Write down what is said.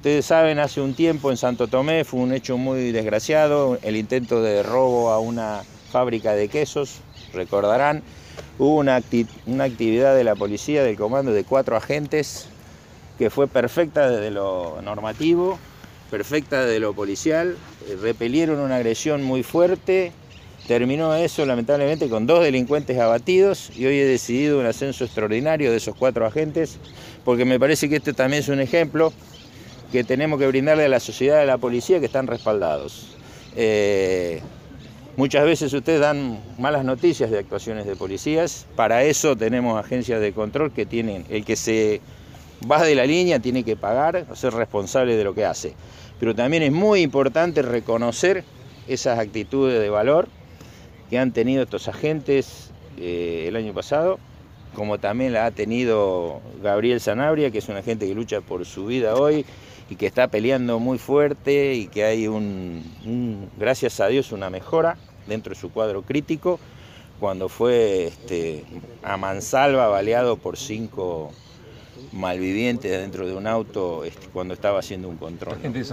Ustedes saben, hace un tiempo en Santo Tomé fue un hecho muy desgraciado, el intento de robo a una fábrica de quesos, recordarán. Hubo una, actividad de la policía, del comando, de cuatro agentes, que fue perfecta desde lo normativo, perfecta desde lo policial, eh, repelieron una agresión muy fuerte, terminó eso lamentablemente con dos delincuentes abatidos y hoy he decidido un ascenso extraordinario de esos cuatro agentes, porque me parece que este también es un ejemplo que tenemos que brindarle a la sociedad y a la policía que están respaldados. Eh, muchas veces ustedes dan malas noticias de actuaciones de policías, para eso tenemos agencias de control que tienen, el que se va de la línea tiene que pagar, ser responsable de lo que hace. Pero también es muy importante reconocer esas actitudes de valor que han tenido estos agentes eh, el año pasado, como también la ha tenido Gabriel Sanabria, que es un agente que lucha por su vida hoy y que está peleando muy fuerte y que hay un, gracias a Dios, una mejora dentro de su cuadro crítico cuando fue este, a mansalva baleado por cinco malvivientes dentro de un auto este, cuando estaba haciendo un control.